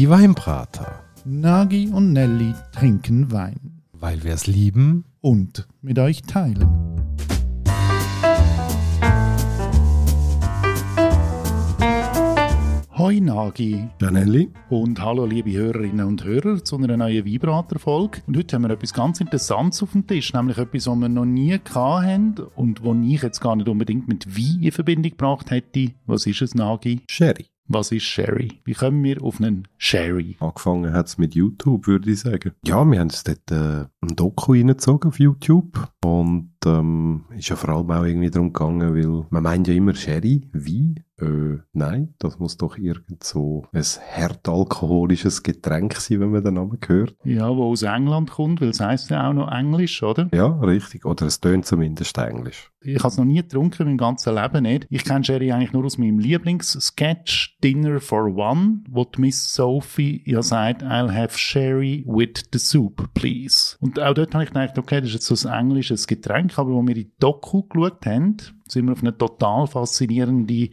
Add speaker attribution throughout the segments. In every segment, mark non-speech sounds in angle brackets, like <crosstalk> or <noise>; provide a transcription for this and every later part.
Speaker 1: Die Weinbrater.
Speaker 2: Nagi und Nelly trinken Wein.
Speaker 1: Weil wir es lieben.
Speaker 2: Und mit euch teilen. Hoi Nagi.
Speaker 3: Janelli.
Speaker 2: Und hallo liebe Hörerinnen und Hörer zu einer neuen Vibrator-Folge. Und heute haben wir etwas ganz Interessantes auf dem Tisch, nämlich etwas, was wir noch nie hatten und wo ich jetzt gar nicht unbedingt mit Wein in Verbindung gebracht hätte. Was ist es, Nagi?
Speaker 3: Sherry.
Speaker 2: Was ist Sherry? Wie kommen wir auf einen Sherry?
Speaker 3: Angefangen hat es mit YouTube, würde ich sagen. Ja, wir haben es dort äh, ein Doku reingezogen auf YouTube. Und ähm, ist ja vor allem auch irgendwie darum gegangen, weil man meint ja immer Sherry, Wein. Äh, nein, das muss doch irgend so ein härtalkoholisches Getränk sein, wenn man den Namen hört.
Speaker 2: Ja, wo aus England kommt, weil es heisst ja auch noch Englisch, oder?
Speaker 3: Ja, richtig. Oder es tönt zumindest Englisch.
Speaker 2: Ich habe es noch nie getrunken, mein ganzes Leben nicht. Ich kenne Sherry eigentlich nur aus meinem Lieblingssketch Dinner for One, wo die Miss Sophie ja sagt, I'll have Sherry with the soup, please. Und auch dort habe ich gedacht, okay, das ist jetzt so ein englisches Getränk, aber wo wir in die Doku geschaut haben, sind wir auf eine total faszinierende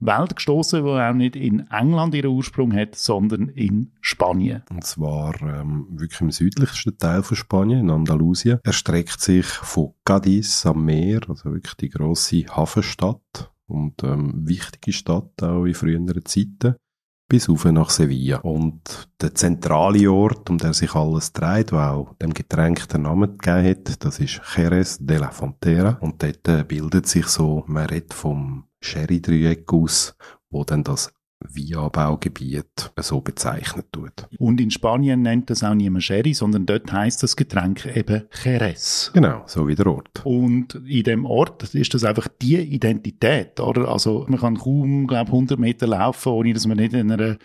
Speaker 2: Welt gestoßen, die auch nicht in England ihren Ursprung hat, sondern in Spanien.
Speaker 3: Und zwar ähm, wirklich im südlichsten Teil von Spanien, in Andalusien. Er streckt sich von Cadiz am Meer, also wirklich die grosse Hafenstadt und ähm, wichtige Stadt auch in früheren Zeiten, bis auf nach Sevilla. Und der zentrale Ort, um den sich alles dreht, der auch dem Getränk den Namen gegeben hat, das ist Jerez de la Fontera. Und dort äh, bildet sich so, man redet vom Sherry-Dreieck aus, wo dann das Weinanbaugebiet so bezeichnet tut.
Speaker 2: Und in Spanien nennt das auch niemand Sherry, sondern dort heißt das Getränk eben Jerez.
Speaker 3: Genau, so wie der Ort.
Speaker 2: Und in dem Ort ist das einfach die Identität, oder? Also man kann kaum, glaube 100 Meter laufen, ohne dass man nicht in einer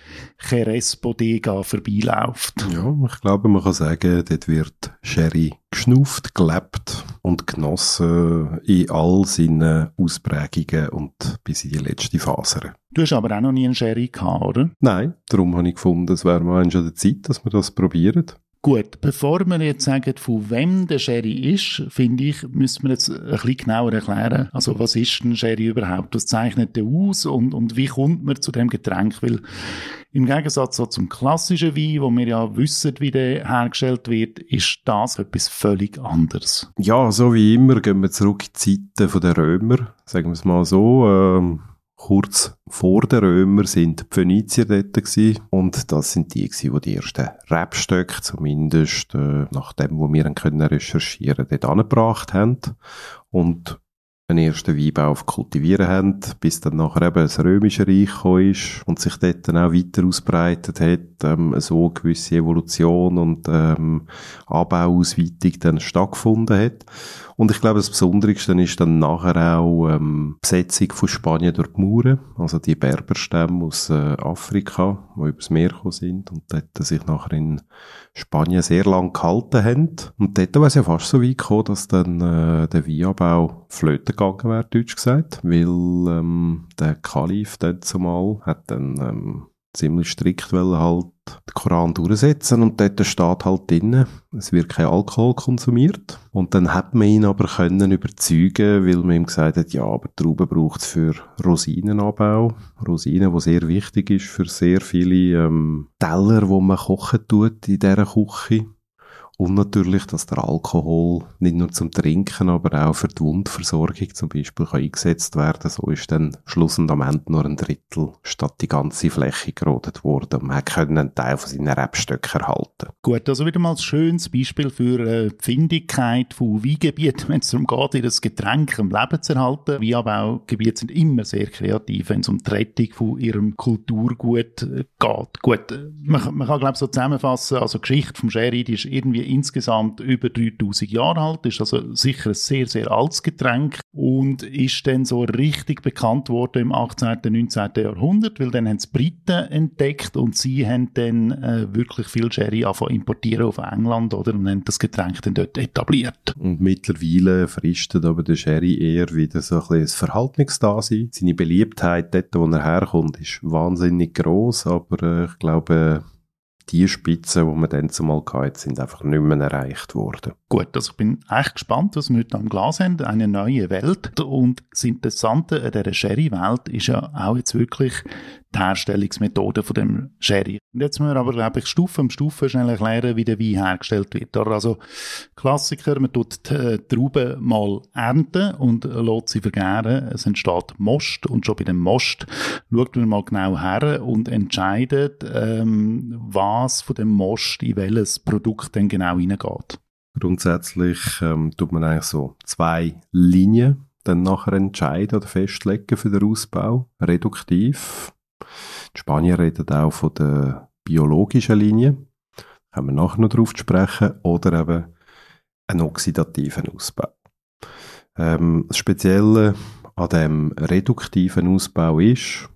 Speaker 2: Jerez-Bodega vorbeiläuft.
Speaker 3: Ja, ich glaube, man kann sagen, dort wird Sherry geschnauft, gelebt und genossen in all seinen Ausprägungen und bis in die letzte Faser.
Speaker 2: Du hast aber auch noch nie einen Sherry gehabt, oder?
Speaker 3: Nein, darum habe ich gefunden, es wäre mal schon der Zeit, dass wir das probieren.
Speaker 2: Gut, bevor wir jetzt sagen, von wem der Sherry ist, finde ich, müssen wir jetzt ein bisschen genauer erklären. Also, was ist ein Sherry überhaupt? Was zeichnet der aus und, und wie kommt man zu dem Getränk? Weil im Gegensatz so zum klassischen Wein, wo wir ja wissen, wie der hergestellt wird, ist das etwas völlig anderes.
Speaker 3: Ja, so wie immer gehen wir zurück in die Zeiten der Römer, sagen wir es mal so. Ähm kurz vor den Römer sind die Phönizier dort gewesen. und das sind die gewesen, die die ersten Rebstöcke zumindest äh, nach dem, wo wir können recherchieren, dort angebracht haben und einen ersten Weinbau kultivieren haben, bis dann nachher eben das Römische Reich gekommen ist und sich dort dann auch weiter ausbreitet hat, ähm, so eine gewisse Evolution und ähm, Anbauausweitung dann stattgefunden hat. Und ich glaube, das Besonderste ist dann nachher auch ähm, Besetzung von Spanien durch die Mauren, also die Berberstämme aus äh, Afrika, die übers Meer gekommen sind und dort sich nachher in Spanien sehr lang gehalten haben. Und dort war es ja fast so weit gekommen, dass dann äh, der Weinanbau flöten gegangen wäre, deutsch gesagt, weil ähm, der Kalif dort zumal hat dann ähm, ziemlich strikt wollen halt den Koran durchsetzen und dort steht halt drin, es wird kein Alkohol konsumiert. Und dann hat man ihn aber können überzeugen, weil man ihm gesagt hat, ja, aber Trauben braucht es für Rosinenanbau. Rosinen, wo sehr wichtig ist für sehr viele ähm, Teller, wo man kochen tut in dieser Küche. Und natürlich, dass der Alkohol nicht nur zum Trinken, aber auch für die Wundversorgung zum Beispiel kann eingesetzt werden. So ist dann schlussendlich am Ende nur ein Drittel statt die ganze Fläche gerodet worden. Und man konnte einen Teil von seinen Rebstöcken erhalten.
Speaker 2: Gut, also wieder mal ein schönes Beispiel für äh, die Findigkeit von Weingebieten, <laughs> wenn es darum geht, ihr Getränk am Leben zu erhalten. Weinanbaugebiete sind immer sehr kreativ, wenn es um die Rettung von ihrem Kulturgut äh, geht. Gut, äh, man, man kann glaube ich so zusammenfassen, also die Geschichte vom Sherry, die ist irgendwie insgesamt über 3000 Jahre alt, ist also sicher ein sehr, sehr altes Getränk und ist dann so richtig bekannt worden im 18., 19. Jahrhundert, weil dann haben es Briten entdeckt und sie haben dann äh, wirklich viel Sherry angefangen importieren auf England oder und haben das Getränk dann dort etabliert.
Speaker 3: Und mittlerweile fristet aber der Sherry eher wieder so ein bisschen das Verhaltungsdasein. Seine Beliebtheit dort, wo er herkommt, ist wahnsinnig groß, aber äh, ich glaube, die Spitzen, die man dann zumal hatte, sind einfach nicht mehr erreicht worden.
Speaker 2: Gut. Also ich bin echt gespannt, was wir heute am Glas haben. Eine neue Welt. Und das Interessante an dieser Sherry-Welt ist ja auch jetzt wirklich die Herstellungsmethode von dem Sherry. Und jetzt müssen wir aber, glaube ich, Stufe um Stufe schnell erklären, wie der Wein hergestellt wird. Also Klassiker, man tut die äh, Trauben mal ernten und lässt sie vergären. Es entsteht Most und schon bei dem Most schaut man mal genau her und entscheidet, ähm, was von dem Most in welches Produkt denn genau hineingeht.
Speaker 3: Grundsätzlich ähm, tut man eigentlich so zwei Linien dann nachher entscheiden oder festlegen für den Ausbau. Reduktiv. Die Spanier reden auch von der biologischen Linie. Können wir nachher noch drauf sprechen. Oder eben einen oxidativen Ausbau. Ähm, das Spezielle an dem reduktiven Ausbau ist,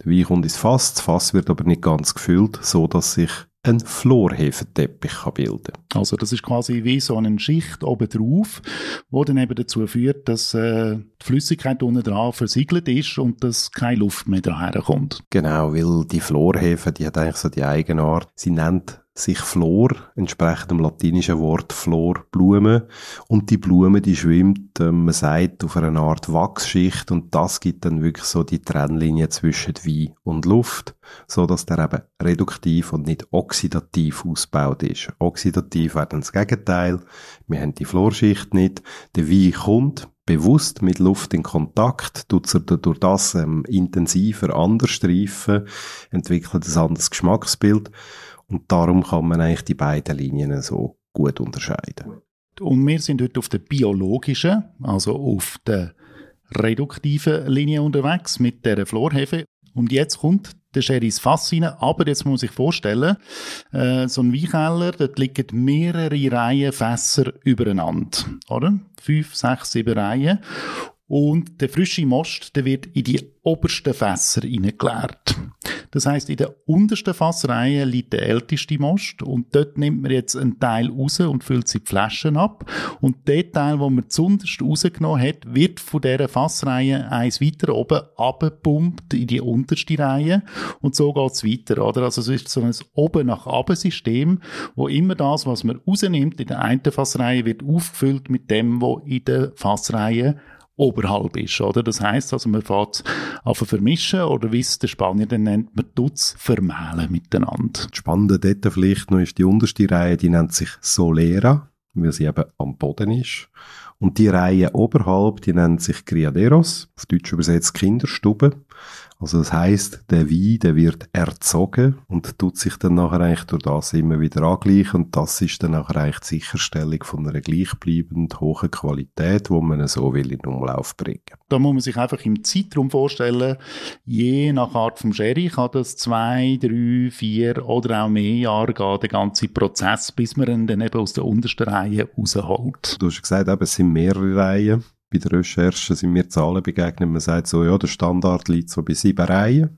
Speaker 3: der Wein kommt ins Fass, das Fass wird aber nicht ganz gefüllt, so dass sich ein Florhefenteppich bilden kann.
Speaker 2: Also das ist quasi wie so eine Schicht oben drauf, wo dann eben dazu führt, dass äh, die Flüssigkeit unten dran versiegelt ist und dass keine Luft mehr daher kommt.
Speaker 3: Genau, weil die Florhefe, die hat eigentlich so die Eigenart, sie nennt sich Flor, entsprechend dem latinischen Wort Flor, Blume. Und die Blume, die schwimmt, äh, man sagt, auf einer Art Wachsschicht und das gibt dann wirklich so die Trennlinie zwischen Wein und Luft, so dass der eben reduktiv und nicht oxidativ ausgebaut ist. Oxidativ wäre dann das Gegenteil. Wir haben die Florschicht nicht. Der Wein kommt bewusst mit Luft in Kontakt, tut er durch das ähm, intensiver anders streifen, entwickelt ein anderes Geschmacksbild. Und darum kann man eigentlich die beiden Linien so gut unterscheiden.
Speaker 2: Und wir sind heute auf der biologischen, also auf der reduktiven Linie unterwegs mit der Florhefe. Und jetzt kommt der Sherry ins Fass rein. Aber jetzt muss man sich vorstellen, äh, so ein Weinkeller, dort liegen mehrere Reihen Fässer übereinander. Oder? Fünf, sechs, sieben Reihen. Und der frische Most, der wird in die obersten Fässer hineingeleert. Das heißt, in der untersten Fassreihe liegt der älteste Most und dort nimmt man jetzt einen Teil raus und füllt sie die Flaschen ab. Und der Teil, den man zunderst rausgenommen hat, wird von dieser Fassreihe eins weiter oben abgepumpt in die unterste Reihe und so geht's weiter, oder? Also es ist so ein oben nach oben System, wo immer das, was man rausnimmt in der einen Fassreihe, wird aufgefüllt mit dem, was in der Fassreihe oberhalb ist, oder? Das heißt also, man fährt auf vermischen oder wie es der Spanier dann nennt, man tut's vermählen miteinander.
Speaker 3: Spannend dort vielleicht noch ist die unterste Reihe, die nennt sich Solera, weil sie eben am Boden ist. Und die Reihe oberhalb, die nennt sich Criaderos, auf Deutsch übersetzt Kinderstube. Also das heißt, der Wein, der wird erzogen und tut sich dann nachher eigentlich durch das immer wieder angleichen und das ist dann nachher eigentlich die Sicherstellung von einer gleichbleibend hohen Qualität, wo man so will in Umlauf bringen.
Speaker 2: Da muss man sich einfach im Zeitraum vorstellen, je nach Art vom Sherry kann das zwei, drei, vier oder auch mehr Jahre gehen, der ganze Prozess, bis man ihn dann eben aus der untersten Reihe rausholt.
Speaker 3: Du hast gesagt, eben, es sind mehrere Reihen bei der Recherche sind mir Zahlen begegnet. Man sagt so, ja, der Standard liegt so bei sieben Reihen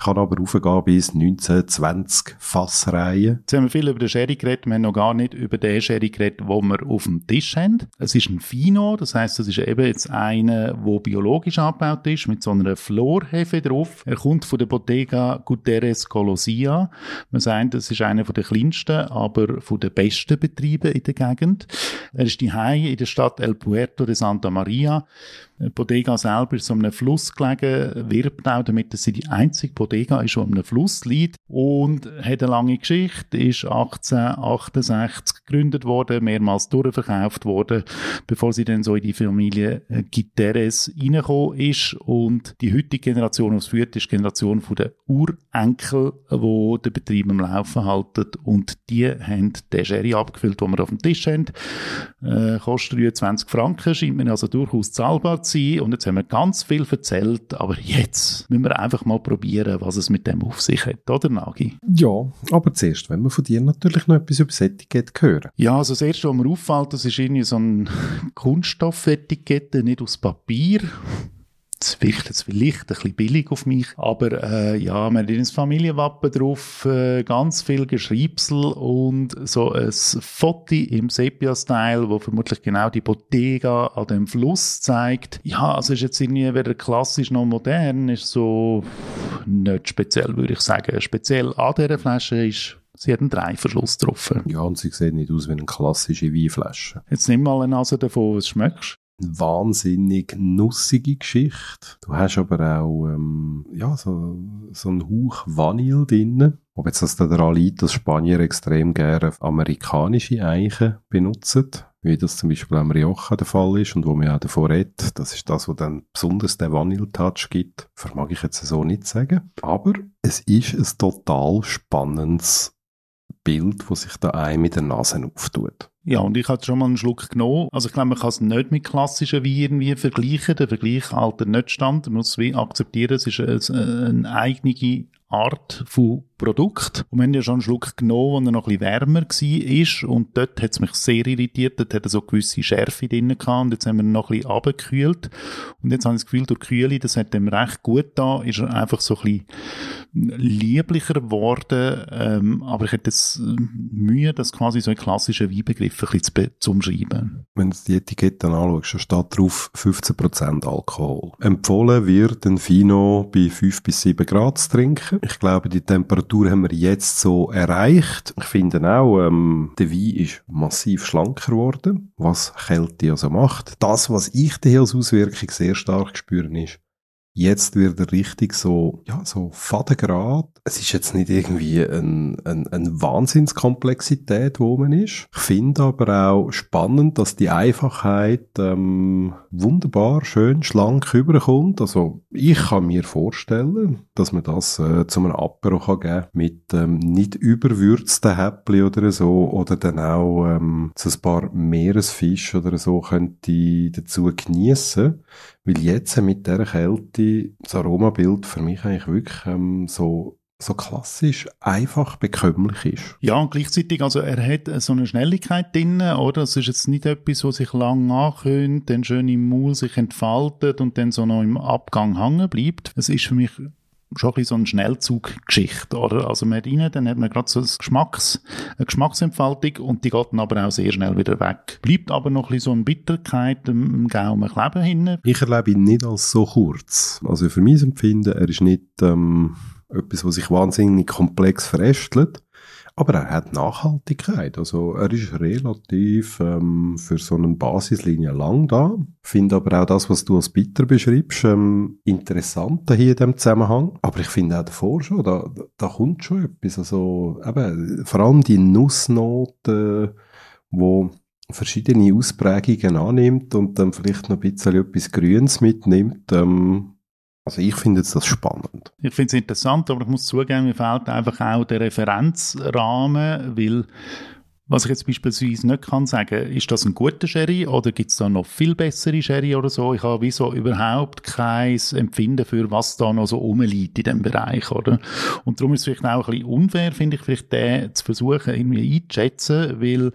Speaker 3: kann aber raufgehen bis 19, 20 Fassreihen.
Speaker 2: Jetzt haben wir viel über den Sherry geredet, wir haben noch gar nicht über den Sherry geredet, den wir auf dem Tisch haben. Es ist ein Fino, das heißt, es ist eben jetzt einer, der biologisch angebaut ist, mit so einer Florhefe drauf. Er kommt von der Bottega Guterres Colosia. Man sagt, das ist einer der kleinsten, aber von den besten Betrieben in der Gegend. Er ist die in der Stadt El Puerto de Santa Maria. Bodega selber ist so einem Fluss gelegen, wirbt auch damit, dass sie die einzige Bodega ist, die einem Fluss liegt und hat eine lange Geschichte, ist 1868 gegründet worden, mehrmals durchverkauft worden, bevor sie dann so in die Familie äh, Guterres reingekommen ist. Und die heutige Generation, die es führt, ist die Generation den Urenkel, die den Betrieb am Laufen halten und die haben den Sherry abgefüllt, den wir auf dem Tisch haben. Äh, kostet 23 Franken, scheint mir also durchaus zahlbar zu sein. Und jetzt haben wir ganz viel erzählt, aber jetzt müssen wir einfach mal probieren, was es mit dem auf sich hat, oder Nagi?
Speaker 3: Ja, aber zuerst wenn wir von dir natürlich noch etwas über das Etikett hören.
Speaker 2: Ja, also das Erste, was mir auffällt, das ist irgendwie so ein <laughs> Kunststoffetikett, nicht aus Papier das wirkt jetzt vielleicht ein bisschen billig auf mich, aber äh, ja, man hat ein Familienwappen drauf, äh, ganz viel Geschriebsel und so ein Foto im Sepia-Style, wo vermutlich genau die Bottega an dem Fluss zeigt. Ja, also ist jetzt irgendwie weder klassisch noch modern, ist so nicht speziell, würde ich sagen. Speziell an dieser Flasche ist sie hat einen Dreiverschluss getroffen.
Speaker 3: Ja, und sie sieht nicht aus wie eine klassische Weinflasche.
Speaker 2: Jetzt nimm mal eine Nase davon, was schmeckst.
Speaker 3: wahnsinnig nussige Geschichte. Du hast aber auch ähm, ja, so, so einen Hauch Vanille drin. Ob jetzt das daran liegt, dass Spanier extrem gerne amerikanische Eichen benutzen, wie das zum Beispiel am Rioja der Fall ist und wo man auch davon redet, das ist das, was dann besonders den Vanille-Touch gibt, vermag ich jetzt so nicht sagen. Aber es ist ein total spannendes Bild, das sich da ein mit der Nase auftut.
Speaker 2: Ja, und ich hatte schon mal einen Schluck genommen. Also ich glaube, man kann es nicht mit klassischen Wein irgendwie vergleichen. Der Vergleich haltet nicht stand. Man muss wie akzeptieren, es ist eine, eine eigene Art von Produkt. Und wir haben ja schon einen Schluck genommen, wo er noch ein bisschen wärmer war. Und dort hat es mich sehr irritiert. Dort hat er so gewisse Schärfe drin gehabt. Und jetzt haben wir ihn noch ein bisschen abgekühlt. Und jetzt habe ich das Gefühl, durch die Kühle, das hat ihm recht gut da, ist er einfach so ein bisschen lieblicher geworden. Ähm, aber ich hätte jetzt Mühe, das quasi so in klassischen Weinbegriffen ein bisschen zu umschreiben.
Speaker 3: Wenn du die Etikette anschaust, dann steht drauf 15% Alkohol. Empfohlen wird ein Fino bei 5 bis 7 Grad zu trinken. Ich glaube, die Temperatur haben wir jetzt so erreicht. Ich finde auch, ähm, der Wein ist massiv schlanker geworden, was Kälte also macht. Das, was ich hier als Auswirkung sehr stark spüren ist, Jetzt wird er richtig so, ja, so fadengrad. Es ist jetzt nicht irgendwie ein, ein, eine Wahnsinnskomplexität, wo man ist. Ich finde aber auch spannend, dass die Einfachheit ähm, wunderbar, schön, schlank überkommt. Also ich kann mir vorstellen, dass man das äh, zu einem Apero kann geben mit ähm, nicht überwürzten Häppli oder so oder dann auch ähm, so ein paar Meeresfisch oder so könnte dazu genießen weil jetzt mit dieser Kälte das Aromabild für mich eigentlich wirklich ähm, so so klassisch einfach bekömmlich ist.
Speaker 2: Ja, und gleichzeitig, also er hat so eine Schnelligkeit drin, oder? Es ist jetzt nicht etwas, was sich lang ankündigt, dann schön im Maul sich entfaltet und dann so noch im Abgang hängen bleibt. Es ist für mich schon ein so eine Schnellzuggeschichte, oder? Also man rein, dann hat man gerade so ein Geschmacks, eine Geschmacksentfaltung und die geht dann aber auch sehr schnell wieder weg. Bleibt aber noch ein so eine Bitterkeit im Gaumen kleben hinten.
Speaker 3: Ich erlebe ihn nicht als so kurz. Also für mein Empfinden, er ist nicht ähm, etwas, was sich wahnsinnig komplex verästelt, aber er hat Nachhaltigkeit. Also er ist relativ ähm, für so eine Basislinie lang da. Finde aber auch das, was du als bitter beschreibst, ähm, interessant hier in dem Zusammenhang. Aber ich finde auch davor schon, da, da kommt schon etwas. Also eben, vor allem die Nussnoten, wo verschiedene Ausprägungen annimmt und dann vielleicht noch ein bisschen etwas Grünes mitnimmt. Ähm, also ich finde das spannend.
Speaker 2: Ich finde es interessant, aber ich muss zugeben, mir fehlt einfach auch der Referenzrahmen, weil was ich jetzt beispielsweise nicht kann sagen, ist das ein guter Sherry oder gibt es da noch viel bessere Sherry oder so? Ich habe wieso überhaupt kein Empfinden für, was da noch so rumliegt in diesem Bereich, oder? Und darum ist es vielleicht auch ein bisschen unfair, finde ich, vielleicht den zu versuchen, irgendwie einzuschätzen, weil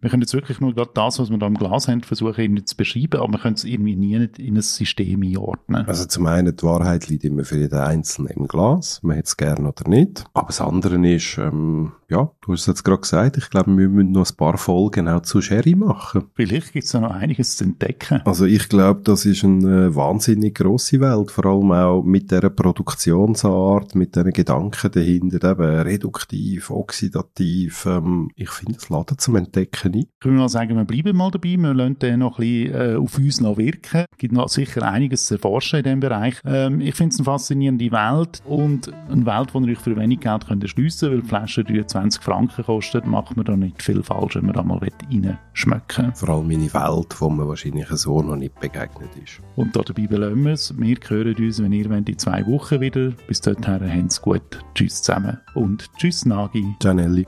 Speaker 2: wir können jetzt wirklich nur gerade das, was wir da im Glas haben, versuchen irgendwie zu beschreiben, aber wir können es irgendwie nie in ein System einordnen.
Speaker 3: Also zum einen, die Wahrheit liegt immer für jeden Einzelnen im Glas, man hätte es gerne oder nicht, aber das andere ist, ähm, ja, du hast es jetzt gerade gesagt, ich glaube, wir müssen noch ein paar Folgen auch zu Sherry machen.
Speaker 2: Vielleicht gibt es da noch einiges zu entdecken.
Speaker 3: Also ich glaube, das ist eine wahnsinnig grosse Welt, vor allem auch mit dieser Produktionsart, mit diesen Gedanken dahinter, eben reduktiv, oxidativ. Ähm, ich finde, es laden zum Entdecken ein. Ich
Speaker 2: würde mal sagen, wir bleiben mal dabei, wir lassen den noch ein bisschen äh, auf uns wirken. Es gibt noch sicher einiges zu erforschen in diesem Bereich. Ähm, ich finde es eine faszinierende Welt und eine Welt, die ihr euch für wenig Geld könnt erschliessen könnt, weil die Flasche 20 Franken kostet, macht man da nicht viel falsch, wenn man da mal reinschmecken
Speaker 3: Vor allem in eine Welt, wo man wahrscheinlich so noch nicht begegnet ist.
Speaker 2: Und dabei belassen wir es. Wir hören uns, wenn ihr wollt, in zwei Wochen wieder. Bis dahin, haben es gut. Tschüss zusammen und tschüss Nagi.
Speaker 3: Gianelli.